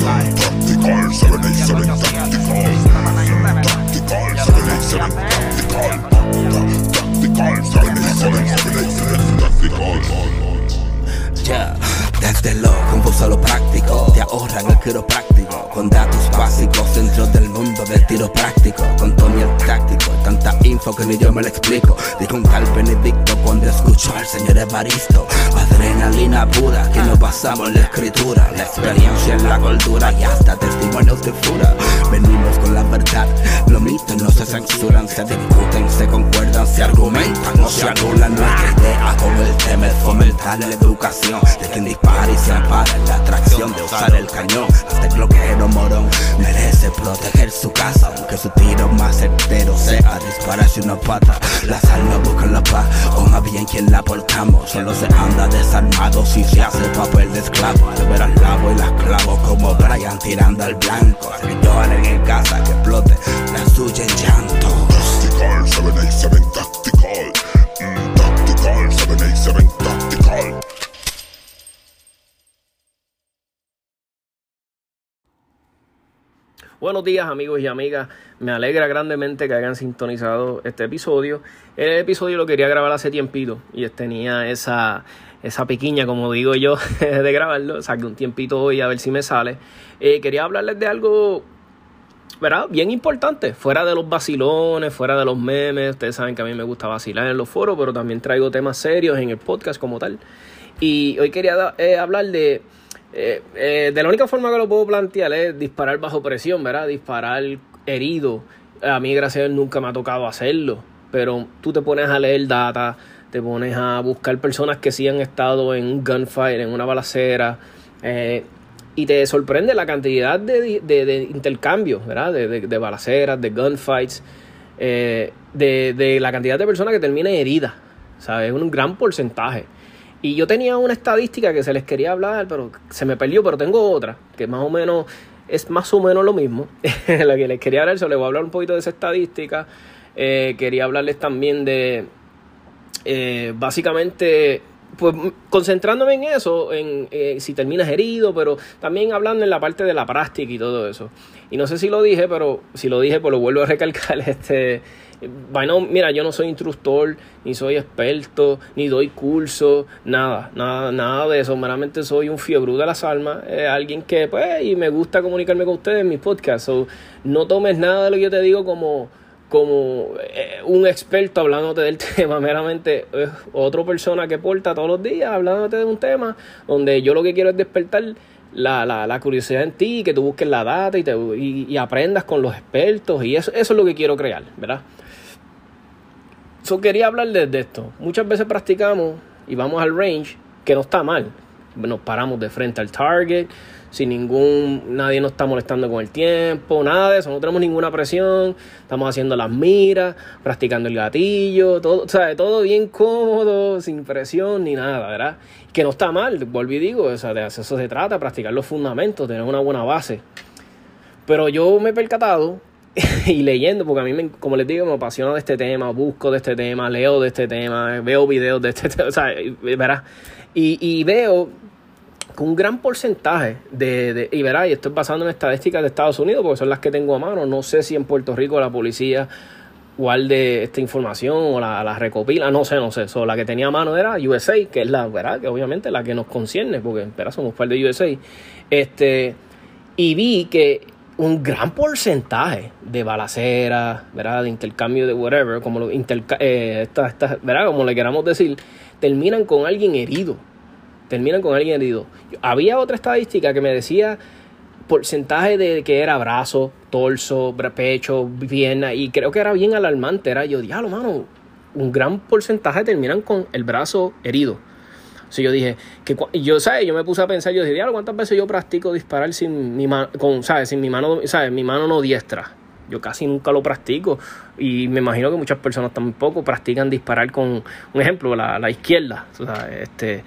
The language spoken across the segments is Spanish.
Tactical 787 Tactical Tactical 787 Tactical Tactical 787 Tactical desde lo confuso a lo práctico, te ahorran el quiropráctico, con datos básicos dentro del mundo del tiro práctico, con Tony el táctico, tanta info que ni yo me lo explico. Dijo un tal Benedicto cuando escuchó al señor Evaristo, adrenalina pura que nos basamos en la escritura, la experiencia en la cultura y hasta testimonios de fura. Venimos con la verdad, los mitos no se censuran, se discuten, se concuerdan, se argumentan, no se anulan nuestra idea con el tema es fomentar la educación de quien y se ampara en la atracción de usar el cañón. Hasta el morón merece proteger su casa, aunque su tiro más certero sea dispararse una pata. Las almas buscan la paz, o más bien quien la portamos. Solo se anda desarmado si se hace papel de esclavo. Al ver al lavo y las clavo como Brian tirando al blanco. Lloren en casa que explote la suya en llanto. Tactical, 787 Tactical. Mm, tactical, 787 Tactical. Buenos días amigos y amigas, me alegra grandemente que hayan sintonizado este episodio. El episodio lo quería grabar hace tiempito y tenía esa, esa piquiña, como digo yo, de grabarlo. Saqué un tiempito hoy a ver si me sale. Eh, quería hablarles de algo, ¿verdad? Bien importante, fuera de los vacilones, fuera de los memes. Ustedes saben que a mí me gusta vacilar en los foros, pero también traigo temas serios en el podcast como tal. Y hoy quería eh, hablar de... Eh, eh, de la única forma que lo puedo plantear es disparar bajo presión, ¿verdad? Disparar herido. A mí, gracias a Dios, nunca me ha tocado hacerlo. Pero tú te pones a leer data, te pones a buscar personas que sí han estado en un gunfight, en una balacera, eh, y te sorprende la cantidad de, de, intercambios, ¿verdad? De, de, balaceras, de gunfights, eh, de, la cantidad de personas que terminan heridas, ¿sabes? Es un gran porcentaje. Y yo tenía una estadística que se les quería hablar, pero se me perdió, pero tengo otra, que más o menos es más o menos lo mismo. la que les quería hablar, se les voy a hablar un poquito de esa estadística. Eh, quería hablarles también de, eh, básicamente, pues concentrándome en eso, en eh, si terminas herido, pero también hablando en la parte de la práctica y todo eso. Y no sé si lo dije, pero si lo dije, pues lo vuelvo a recalcar. Este, bueno, mira, yo no soy instructor, ni soy experto, ni doy curso, nada, nada, nada de eso. Meramente soy un fiebre de las almas, eh, alguien que, pues, y me gusta comunicarme con ustedes en mis podcasts. So, no tomes nada de lo que yo te digo como como eh, un experto hablándote del tema, meramente es otra persona que porta todos los días hablándote de un tema donde yo lo que quiero es despertar la, la, la curiosidad en ti, que tú busques la data y, te, y, aprendas con los expertos y eso, eso es lo que quiero crear, ¿verdad? So, quería hablar de, de esto. Muchas veces practicamos y vamos al range, que no está mal. Nos paramos de frente al target, sin ningún, nadie nos está molestando con el tiempo, nada de eso, no tenemos ninguna presión, estamos haciendo las miras, practicando el gatillo, todo, todo bien cómodo, sin presión ni nada, ¿verdad? Que no está mal, vuelvo y digo, o sea, de eso se trata, practicar los fundamentos, tener una buena base. Pero yo me he percatado y leyendo, porque a mí, me, como les digo, me apasiona de este tema, busco de este tema, leo de este tema, veo videos de este tema, o sea, verás, y, y veo un gran porcentaje de, de, y verás, y estoy basando en estadísticas de Estados Unidos, porque son las que tengo a mano, no sé si en Puerto Rico la policía guarde esta información o la, la recopila, no sé, no sé, la que tenía a mano era USA, que es la, ¿verdad? Que obviamente la que nos concierne, porque, ¿verdad? Somos parte de USA, este, y vi que un gran porcentaje de balaceras, ¿verdad? De intercambio de whatever, como lo interca eh, esta. Como le queramos decir, terminan con alguien herido. Terminan con alguien herido. Había otra estadística que me decía porcentaje de que era brazo, torso, pecho, pierna, y creo que era bien alarmante. Era yo, diablo, mano, un gran porcentaje terminan con el brazo herido. Entonces yo dije, que yo, ¿sabes? Yo me puse a pensar, yo dije, diablo, ¿cuántas veces yo practico disparar sin mi mano, con, ¿sabes? Sin mi mano, ¿sabes? Mi mano no diestra. Yo casi nunca lo practico y me imagino que muchas personas tampoco practican disparar con, un ejemplo, la, la izquierda, Este,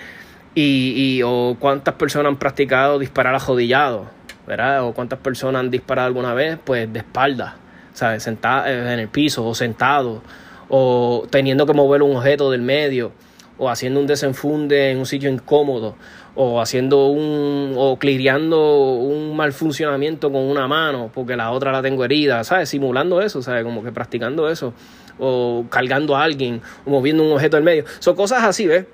y, y, o cuántas personas han practicado disparar ajodillado, ¿verdad? O cuántas personas han disparado alguna vez, pues de espalda, ¿sabes? Sentado eh, en el piso o sentado o teniendo que mover un objeto del medio o haciendo un desenfunde en un sitio incómodo, o haciendo un, o clireando un mal funcionamiento con una mano porque la otra la tengo herida, ¿sabes? Simulando eso, ¿sabes? Como que practicando eso, o cargando a alguien, o moviendo un objeto del medio. Son cosas así, ¿ves?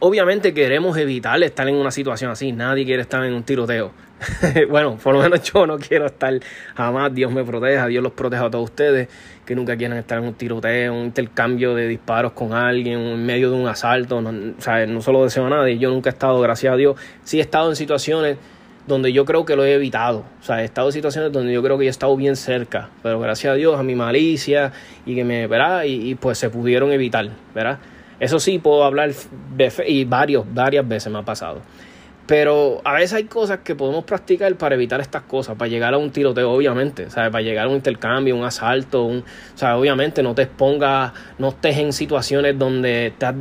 Obviamente queremos evitar estar en una situación así, nadie quiere estar en un tiroteo. bueno, por lo menos yo no quiero estar. Jamás, Dios me proteja, Dios los proteja a todos ustedes, que nunca quieran estar en un tiroteo, un intercambio de disparos con alguien, en medio de un asalto, no, o no solo deseo a nadie, yo nunca he estado, gracias a Dios, sí he estado en situaciones donde yo creo que lo he evitado, o sea, he estado en situaciones donde yo creo que he estado bien cerca, pero gracias a Dios, a mi malicia y que me, ¿verdad? Y, y pues se pudieron evitar, ¿verdad? Eso sí puedo hablar y varios, varias veces me ha pasado. Pero a veces hay cosas que podemos practicar para evitar estas cosas, para llegar a un tiroteo, obviamente, ¿sabes? Para llegar a un intercambio, un asalto, un, sea, obviamente no te expongas, no estés en situaciones donde estás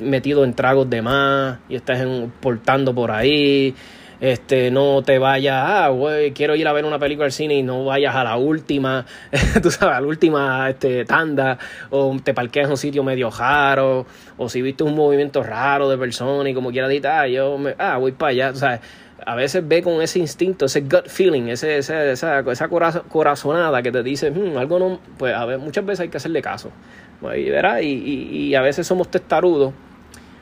metido en tragos de más y estás portando por ahí, este, no te vayas, ah, güey, quiero ir a ver una película al cine y no vayas a la última, tú sabes, a la última este, tanda, o te parqueas en un sitio medio raro, o si viste un movimiento raro de persona y como quiera decir, ah, yo me, ah, voy para allá, o sea, a veces ve con ese instinto, ese gut feeling, ese, esa, esa corazonada que te dice, hmm, algo no, pues a ver, muchas veces hay que hacerle caso, y, y, y a veces somos testarudos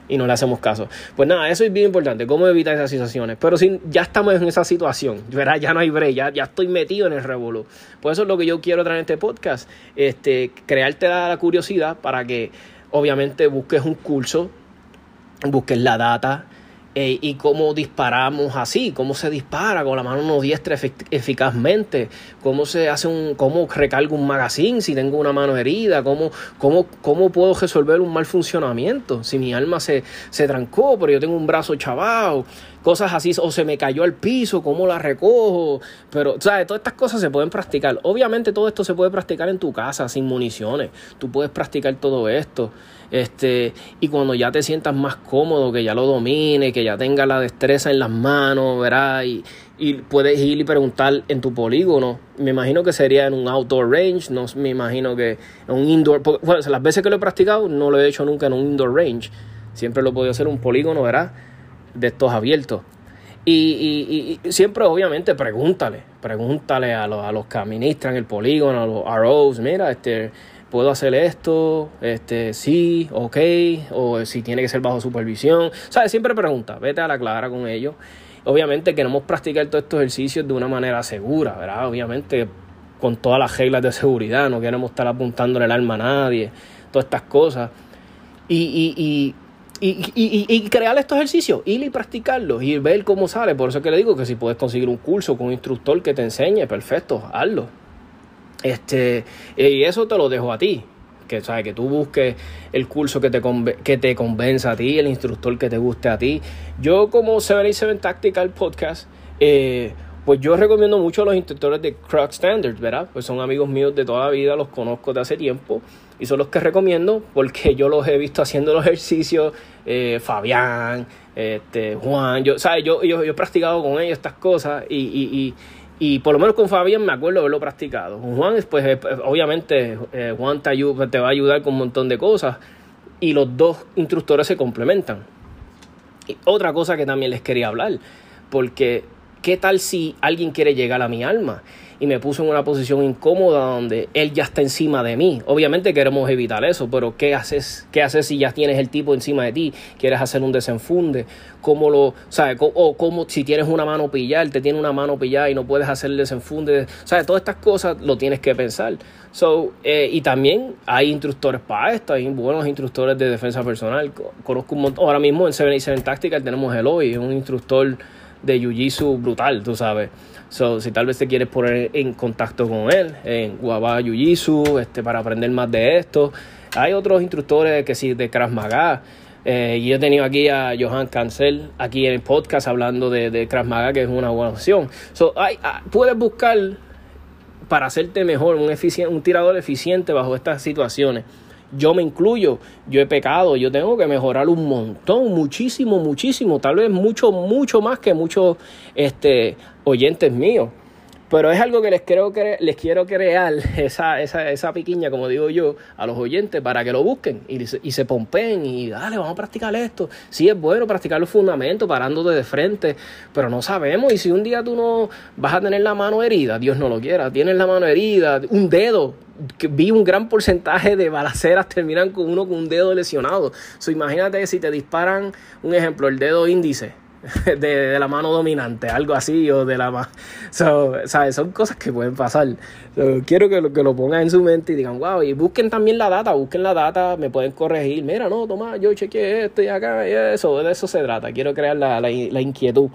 y no le hacemos caso. Pues nada, eso es bien importante, cómo evitar esas situaciones. Pero si ya estamos en esa situación, ¿verdad? ya no hay break, ya, estoy metido en el revolú. Pues eso es lo que yo quiero traer en este podcast, este, crearte la, la curiosidad para que obviamente busques un curso, busques la data, eh, y cómo disparamos así, cómo se dispara con la mano no diestra eficazmente, cómo se hace un, cómo recargo un magazine si tengo una mano herida, cómo, cómo, cómo puedo resolver un mal funcionamiento si mi alma se, se trancó, pero yo tengo un brazo chavado, cosas así, o se me cayó al piso, cómo la recojo, pero, ¿sabes? Todas estas cosas se pueden practicar. Obviamente todo esto se puede practicar en tu casa, sin municiones. Tú puedes practicar todo esto. Este, y cuando ya te sientas más cómodo, que ya lo domine, que ya tengas la destreza en las manos, ¿verdad? Y, y puedes ir y preguntar en tu polígono. Me imagino que sería en un outdoor range, no me imagino que en un indoor. Bueno, las veces que lo he practicado, no lo he hecho nunca en un indoor range. Siempre lo he podido hacer en un polígono, ¿verdad? De estos abiertos. Y, y, siempre, obviamente, pregúntale, pregúntale a los, a los que administran el polígono, a los ROs, mira, este, puedo hacer esto, este, sí, ok, o si tiene que ser bajo supervisión. ¿Sabes? Siempre pregunta, vete a la clara con ellos. Obviamente queremos practicar todos estos ejercicios de una manera segura, ¿verdad? Obviamente con todas las reglas de seguridad, no queremos estar apuntando el arma a nadie, todas estas cosas. Y, y, y, y, y, crear estos ejercicios, ir y practicarlos y ver cómo sale. Por eso que le digo que si puedes conseguir un curso con un instructor que te enseñe, perfecto, hazlo. Este, y eso te lo dejo a ti. Que, ¿sabes? que tú busques el curso que te, que te convenza a ti, el instructor que te guste a ti. Yo como 77 Tactical Podcast, eh, pues yo recomiendo mucho a los instructores de Croc Standards, ¿verdad? Pues son amigos míos de toda la vida, los conozco de hace tiempo y son los que recomiendo porque yo los he visto haciendo los ejercicios, eh, Fabián, este, Juan, yo, ¿sabes? Yo, yo, he practicado con ellos estas cosas y y por lo menos con Fabián me acuerdo haberlo practicado. Juan, pues eh, obviamente eh, Juan te, te va a ayudar con un montón de cosas. Y los dos instructores se complementan. Y otra cosa que también les quería hablar, porque ¿qué tal si alguien quiere llegar a mi alma? Y me puso en una posición incómoda donde él ya está encima de mí. Obviamente queremos evitar eso, pero ¿qué haces, qué haces si ya tienes el tipo encima de ti? ¿Quieres hacer un desenfunde? ¿Cómo lo, sabes? O como si tienes una mano pillada, te tiene una mano pillada y no puedes hacer el desenfunde. ¿Sabes? Todas estas cosas lo tienes que pensar. So, eh, y también hay instructores para esto, hay buenos instructores de defensa personal. Conozco un montón. Ahora mismo en 77 Tactical tenemos Eloy, un instructor de Jiu-Jitsu brutal, tú sabes. So, si tal vez te quieres poner en contacto con él, en Guabá Jiu este, para aprender más de esto. Hay otros instructores que sí, de Krav Maga. Eh, y he tenido aquí a Johan Cancel, aquí en el podcast, hablando de, de Krav que es una buena opción. So, hay, ah, puedes buscar para hacerte mejor, un, un tirador eficiente bajo estas situaciones. Yo me incluyo, yo he pecado, yo tengo que mejorar un montón, muchísimo, muchísimo, tal vez mucho, mucho más que muchos este, oyentes míos. Pero es algo que les quiero, les quiero crear, esa, esa, esa piquiña, como digo yo, a los oyentes para que lo busquen y, y se pompen y dale, vamos a practicar esto. Sí es bueno practicar los fundamentos, parándote de frente, pero no sabemos. Y si un día tú no vas a tener la mano herida, Dios no lo quiera, tienes la mano herida, un dedo, que vi un gran porcentaje de balaceras terminan con uno con un dedo lesionado. So, imagínate si te disparan, un ejemplo, el dedo índice de, la mano dominante, algo así, o de la so, ¿sabes? Son cosas que pueden pasar. quiero que lo, que lo pongan en su mente y digan, wow, y busquen también la data, busquen la data, me pueden corregir. Mira, no, toma, yo chequeé esto y acá, y eso, de eso se trata. Quiero crear la, la, inquietud.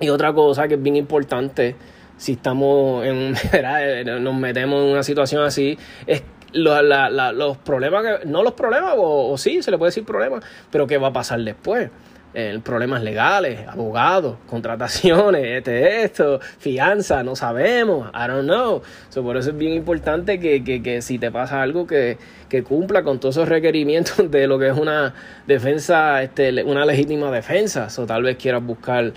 Y otra cosa que es bien importante, si estamos en, nos metemos en una situación así, es los problemas, que, no los problemas, o, sí, se le puede decir problemas, pero qué va a pasar después problemas legales, abogados, contrataciones, este, esto, fianza, no sabemos, I don't know. por eso es bien importante que, que, que si te pasa algo que, que, cumpla con todos esos requerimientos de lo que es una defensa, este, una legítima defensa. O tal vez quieras buscar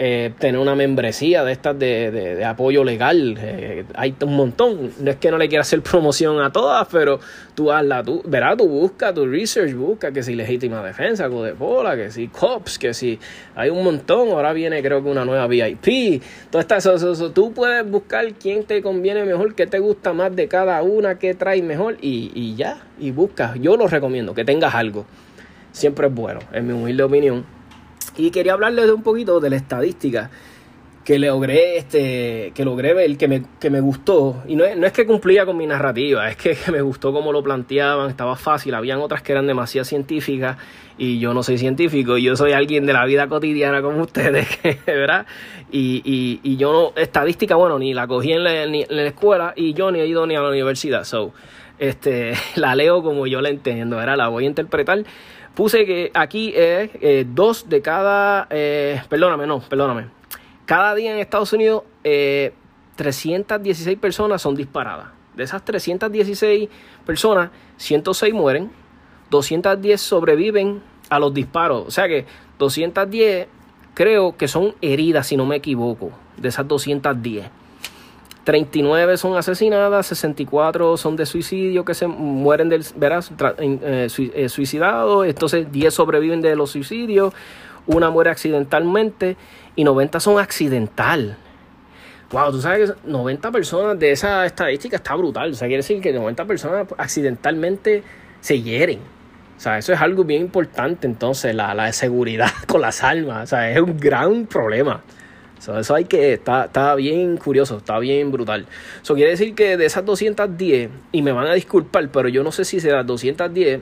eh, tener una membresía de estas de, de, apoyo legal. Eh, hay un montón. No es que no le quiera hacer promoción a todas, pero tú hazla, tú, verás, tú busca, tu research busca que si legítima defensa, Codepola, que si COPS, que si hay un montón. Ahora viene creo que una nueva VIP. Todo está, eso, tú puedes buscar quién te conviene mejor, qué te gusta más de cada una, qué trae mejor y, y ya, y busca. Yo lo recomiendo, que tengas algo. Siempre es bueno, en mi humilde opinión y quería hablarles de un poquito de la estadística que logré, este, que logré ver, que me, que me gustó. Y no es, no es que cumplía con mi narrativa, es que, me gustó cómo lo planteaban, estaba fácil. Habían otras que eran demasiado científicas y yo no soy científico, yo soy alguien de la vida cotidiana como ustedes, ¿verdad? Y, y, y yo no, estadística, bueno, ni la cogí en la, en la escuela y yo ni he ido ni a la universidad. So, este, la leo como yo la entiendo, ¿verdad? La voy a interpretar Puse que aquí es eh, dos de cada, eh, perdóname, no, perdóname. Cada día en Estados Unidos 316 eh, personas son disparadas. De esas 316 personas, 106 mueren, 210 sobreviven a los disparos. O sea que 210 creo que son heridas, si no me equivoco, de esas 210. 39 son asesinadas, 64 son de suicidio que se mueren del, verás, eh, eh, suicidados, entonces 10 sobreviven de los suicidios, una muere accidentalmente y 90 son accidental. Wow, tú sabes que 90 personas de esa estadística está brutal. O sea, quiere decir que 90 personas accidentalmente se hieren. O sea, eso es algo bien importante entonces, la, la seguridad con las almas. O sea, es un gran problema eso hay que, está, está, bien curioso, está bien brutal. Eso quiere decir que de esas 210, y me van a disculpar, pero yo no sé si será 210,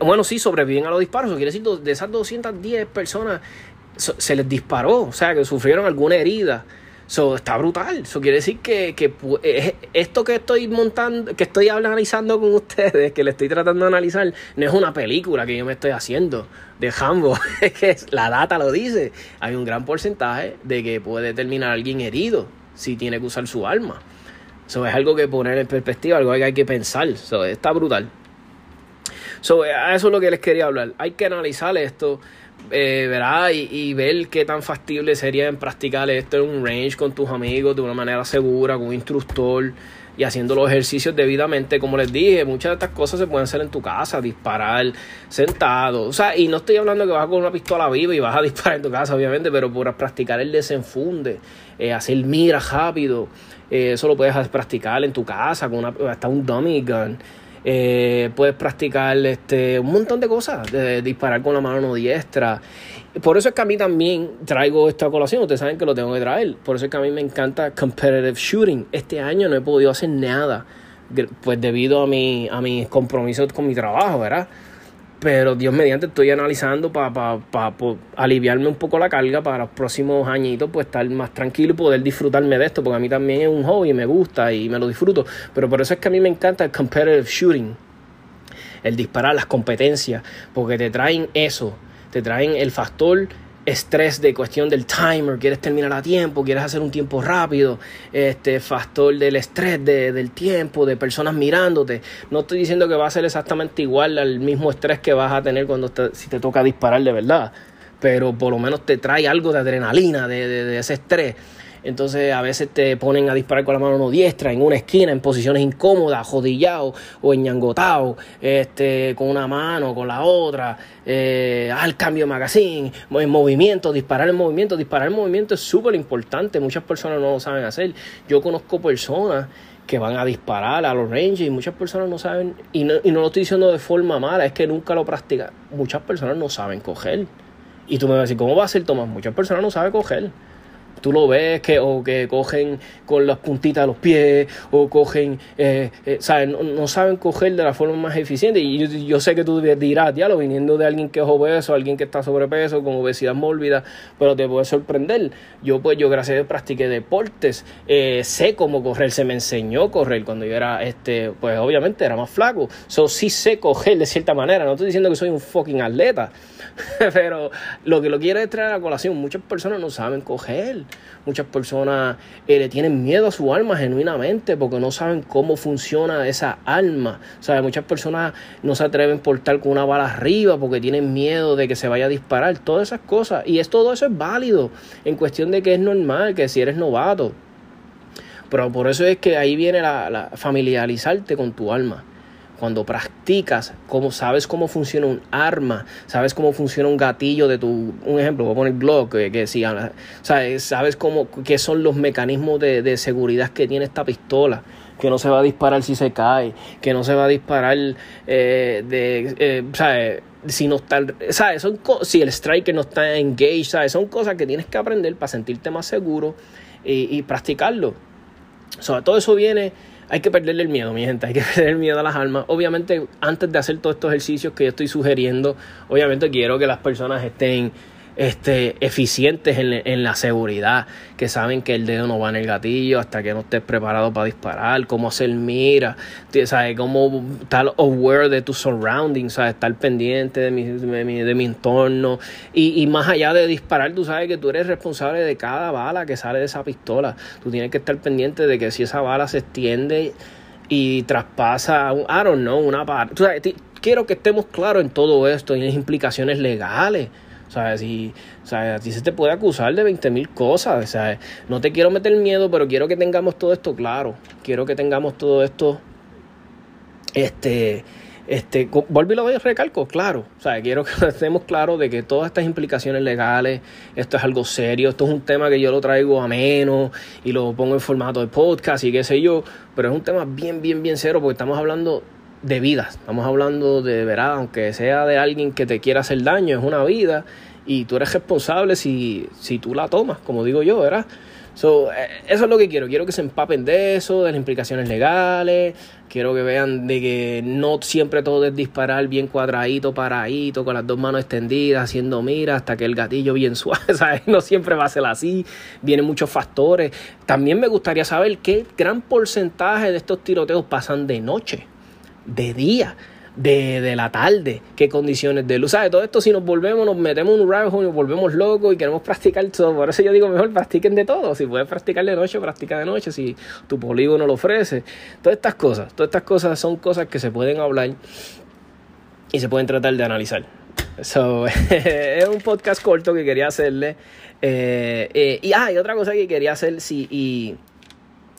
bueno, sí, sobreviven a los disparos. Eso quiere decir de esas 210 personas se les disparó, o sea, que sufrieron alguna herida. Eso está brutal. Eso quiere decir que, que esto que estoy montando, que estoy analizando con ustedes, que le estoy tratando de analizar, no es una película que yo me estoy haciendo de Hambo. Es que la data lo dice. Hay un gran porcentaje de que puede terminar alguien herido si tiene que usar su arma. Eso es algo que poner en perspectiva, algo que hay que pensar. Eso está brutal. So, a eso es lo que les quería hablar. Hay que analizar esto eh, y, ver qué tan factible sería en practicar esto en un range con tus amigos de una manera segura, con un instructor y haciendo los ejercicios debidamente. Como les dije, muchas de estas cosas se pueden hacer en tu casa, disparar sentado. O sea, y no estoy hablando que vas con una pistola viva y vas a disparar en tu casa, obviamente, pero por practicar el desenfunde, eh, hacer mira rápido, eh, eso lo puedes practicar en tu casa, con una, hasta un dummy gun. Eh, puedes practicar este, un montón de cosas, disparar con la mano no diestra. Por eso es que a mí también traigo esta colación, ustedes saben que lo tengo que traer. Por eso es que a mí me encanta competitive shooting. Este año no he podido hacer nada, pues debido a, mi, a mis compromisos con mi trabajo, ¿verdad? Pero Dios mediante estoy analizando para aliviarme un poco la carga para los próximos añitos, pues estar más tranquilo y poder disfrutarme de esto, porque a mí también es un hobby, me gusta y me lo disfruto. Pero por eso es que a mí me encanta el competitive shooting, el disparar, las competencias, porque te traen eso te traen el factor estrés de cuestión del timer, quieres terminar a tiempo, quieres hacer un tiempo rápido, este factor del estrés del tiempo, de personas mirándote. No estoy diciendo que va a ser exactamente igual al mismo estrés que vas a tener cuando si te toca disparar de verdad, pero por lo menos te trae algo de adrenalina, de, de ese estrés. Entonces a veces te ponen a disparar con la mano no diestra en una esquina, en posiciones incómodas, jodillado o enñangotado, este, con una mano, con la otra, eh, al cambio de magazine, en movimiento, disparar en movimiento. Disparar en movimiento es súper importante, muchas personas no lo saben hacer. Yo conozco personas que van a disparar a los ranges y muchas personas no saben, y no, y no lo estoy diciendo de forma mala, es que nunca lo practican. Muchas personas no saben coger. Y tú me vas a decir, ¿cómo va a ser Tomás? Muchas personas no saben coger tú lo ves que o que cogen con las puntitas de los pies o cogen, eh, eh ¿sabes? No, saben coger de la forma más eficiente. Y yo, sé que tú dirás, lo viniendo de alguien que es obeso, alguien que está sobrepeso, con obesidad mórbida, pero te puede sorprender. Yo, pues, yo gracias a Dios practiqué deportes, eh, sé cómo correr, se me enseñó correr cuando yo era, este, pues obviamente era más flaco. So, sí sé coger de cierta manera. No estoy diciendo que soy un fucking atleta, pero lo que lo quiero es traer a colación. Muchas personas no saben coger. Muchas personas eh, le tienen miedo a su alma genuinamente porque no saben cómo funciona esa alma. O muchas personas no se atreven a portar con una bala arriba porque tienen miedo de que se vaya a disparar. Todas esas cosas. Y es, todo eso es válido en cuestión de que es normal que si eres novato. Pero por eso es que ahí viene la familiarizarte con tu alma cuando practicas, cómo sabes cómo funciona un arma, sabes cómo funciona un gatillo de tu, un ejemplo, voy a poner Glock, que, que si, sabes, sabes cómo, qué son los mecanismos de, de, seguridad que tiene esta pistola, que no se va a disparar si se cae, que no se va a disparar eh, de, eh, ¿sabes? si no está, ¿sabes? Son si el striker no está engaged, ¿sabes? Son cosas que tienes que aprender para sentirte más seguro y, y practicarlo. Sobre todo eso viene hay que perderle el miedo, mi gente, hay que perder el miedo a las almas. Obviamente, antes de hacer todos estos ejercicios que yo estoy sugiriendo, obviamente quiero que las personas estén este, eficientes en, en, la seguridad, que saben que el dedo no va en el gatillo hasta que no estés preparado para disparar, cómo hacer mira, ¿sabes? cómo estar aware de tus surroundings, ¿sabes? estar pendiente de mi, de mi, de mi entorno y, y, más allá de disparar, tú sabes que tú eres responsable de cada bala que sale de esa pistola, tú tienes que estar pendiente de que si esa bala se extiende y traspasa, I don't know, una parte, quiero que estemos claros en todo esto y en las implicaciones legales ¿sabes? Y, ¿sabes? A ti se te puede acusar de 20 mil cosas, ¿sabes? No te quiero meter miedo, pero quiero que tengamos todo esto claro. Quiero que tengamos todo esto, este, este, vuelvo y recalco, claro. O sea, quiero que estemos claros de que todas estas implicaciones legales, esto es algo serio, esto es un tema que yo lo traigo a menos y lo pongo en formato de podcast y qué sé yo, pero es un tema bien, bien, bien serio porque estamos hablando de vidas. Estamos hablando de, verdad, aunque sea de alguien que te quiera hacer daño, es una vida y tú eres responsable si, si tú la tomas, como digo yo, ¿verdad? So, eh, eso es lo que quiero. Quiero que se empapen de eso, de las implicaciones legales. Quiero que vean de que no siempre todo es disparar bien cuadradito, paradito, con las dos manos extendidas, haciendo mira hasta que el gatillo bien suave. ¿sabes? No siempre va a ser así. Vienen muchos factores. También me gustaría saber qué gran porcentaje de estos tiroteos pasan de noche de día, de, de, la tarde, qué condiciones de luz. ¿Sabes? Todo esto, si nos volvemos, nos metemos en un rabbit y nos volvemos locos y queremos practicar todo. Por eso yo digo, mejor practiquen de todo. Si puedes practicar de noche, practica de noche. Si tu polígono lo ofrece. Todas estas cosas, todas estas cosas son cosas que se pueden hablar y se pueden tratar de analizar. So, es un podcast corto que quería hacerle. Eh, eh, y, ah, y otra cosa que quería hacer, sí,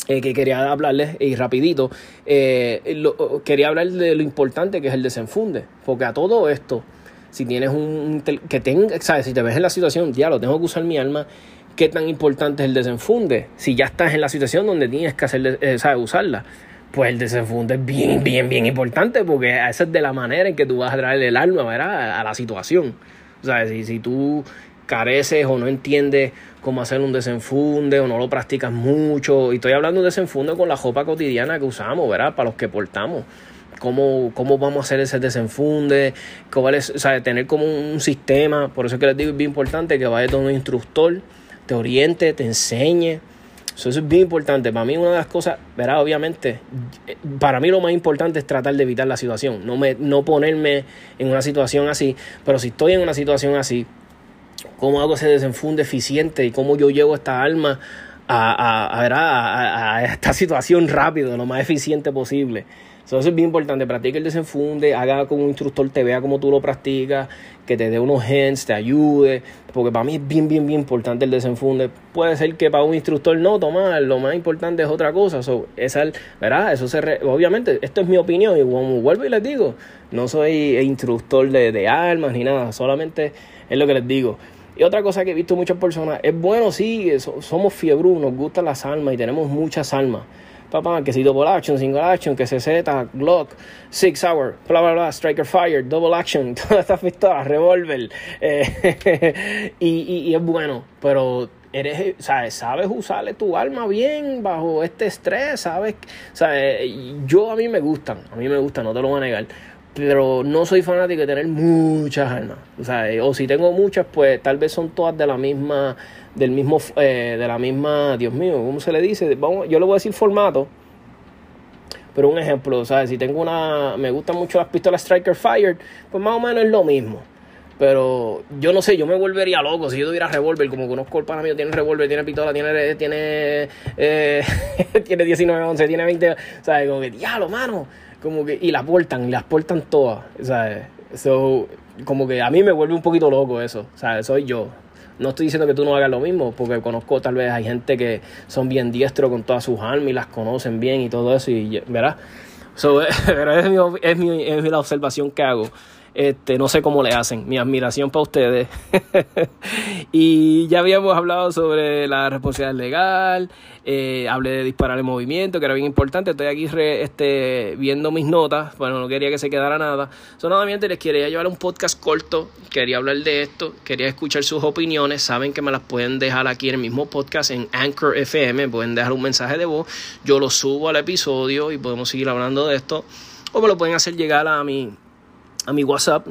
eh, que quería hablarles, y rapidito, lo, quería hablar de lo importante que es el desenfunde. Porque a todo esto, si tienes un... que tenga, ¿sabes? Si te ves en la situación, ya lo tengo que usar mi alma, ¿qué tan importante es el desenfunde? Si ya estás en la situación donde tienes que hacer, ¿sabes? usarla pues el desenfunde es bien, bien, bien importante porque esa es de la manera en que tú vas a traer el alma ¿verdad? a la situación. O sea, si, si tú careces o no entiendes cómo hacer un desenfunde o no lo practicas mucho, y estoy hablando de desenfunde con la ropa cotidiana que usamos, ¿verdad? Para los que portamos. Cómo, cómo vamos a hacer ese desenfunde, cómo es, o sea, tener como un sistema, por eso es que les digo es bien importante que vayas con un instructor, te oriente, te enseñe, eso es bien importante. Para mí una de las cosas, verá, obviamente, para mí lo más importante es tratar de evitar la situación, no, me, no ponerme en una situación así, pero si estoy en una situación así, ¿cómo hago ese desenfunde eficiente y cómo yo llevo esta alma a, a, a, a esta situación rápido, lo más eficiente posible? eso es bien importante. Practique el desenfunde, haga con un instructor, te vea cómo tú lo practicas, que te dé unos hints, te ayude. Porque para mí es bien, bien, bien importante el desenfunde. Puede ser que para un instructor no, tomar, lo más importante es otra cosa. So, esa, ¿verdad? Eso se obviamente, esto es mi opinión. Y como vuelvo y les digo, no soy instructor de, de armas ni nada, solamente es lo que les digo. Y otra cosa que he visto muchas personas, es bueno, sí, somos fiebru, nos gustan las armas y tenemos muchas armas papá, que si double action, single action, que CZ, Glock, Six Hour, bla bla bla, Striker Fire, double action, todas estas pistolas, revólver, eh, y, y, es bueno, pero eres, ¿sabes? sabes usarle tu arma bien bajo este estrés, sabes, ¿sabes? yo a mí me gustan, a mí me gustan, no te lo voy a negar, pero no soy fanático de tener muchas armas. O, sea, o si tengo muchas, pues tal vez son todas de la misma, del mismo, eh, de la misma, Dios mío, ¿cómo se le dice? Vamos, yo le voy a decir formato. Pero un ejemplo, ¿sabes? Si tengo una, me gustan mucho las pistolas Striker Fire, pues más o menos es lo mismo. Pero yo no sé, yo me volvería loco si yo tuviera revólver, como conozco el pana mío, tiene revólver, tiene pistola, tiene, tiene, eh, tiene 19, 11, tiene 20, ¿sabes? Como que, diablo, mano como que, y las portan, las portan todas, ¿sabes? So, como que a mí me vuelve un poquito loco eso, ¿sabes? Soy yo. No estoy diciendo que tú no hagas lo mismo, porque conozco tal vez hay gente que son bien diestros con todas sus armas y las conocen bien y todo eso, y, ¿verdad? So, es mi, es, mi, es la observación que hago. Este, no sé cómo le hacen. Mi admiración para ustedes. y ya habíamos hablado sobre la responsabilidad legal. Eh, hablé de disparar en movimiento, que era bien importante. Estoy aquí este, viendo mis notas. Bueno, no quería que se quedara nada. Solamente les quería llevar un podcast corto. Quería hablar de esto. Quería escuchar sus opiniones. Saben que me las pueden dejar aquí en el mismo podcast en Anchor FM. Pueden dejar un mensaje de voz. Yo lo subo al episodio y podemos seguir hablando de esto. O me lo pueden hacer llegar a mi a mi WhatsApp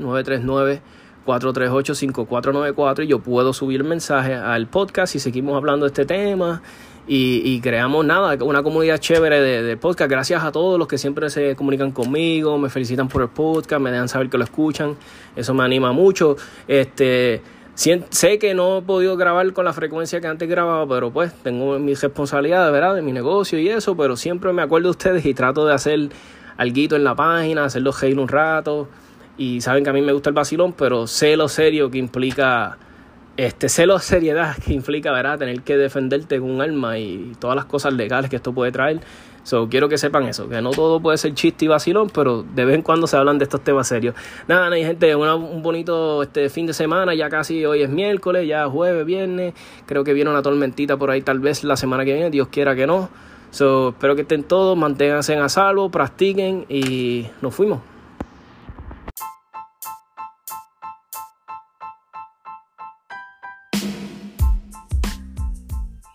939-438-5494 y yo puedo subir el mensaje al podcast y seguimos hablando de este tema y, creamos nada, una comunidad chévere de, podcast. Gracias a todos los que siempre se comunican conmigo, me felicitan por el podcast, me dejan saber que lo escuchan, eso me anima mucho. Este, sé que no he podido grabar con la frecuencia que antes grababa, pero pues tengo mis responsabilidades, ¿verdad? De mi negocio y eso, pero siempre me acuerdo de ustedes y trato de hacer algo en la página, hacerlo reír un rato y saben que a mí me gusta el vacilón, pero sé lo serio que implica, este, sé lo seriedad que implica, ¿verdad? Tener que defenderte con un arma y todas las cosas legales que esto puede traer. So, quiero que sepan eso, que no todo puede ser chiste y vacilón, pero de vez en cuando se hablan de estos temas serios. Nada, nada gente, un bonito este fin de semana, ya casi hoy es miércoles, ya jueves, viernes, creo que viene una tormentita por ahí tal vez la semana que viene, Dios quiera que no. So, espero que estén todos, manténganse a salvo, practiquen y nos fuimos.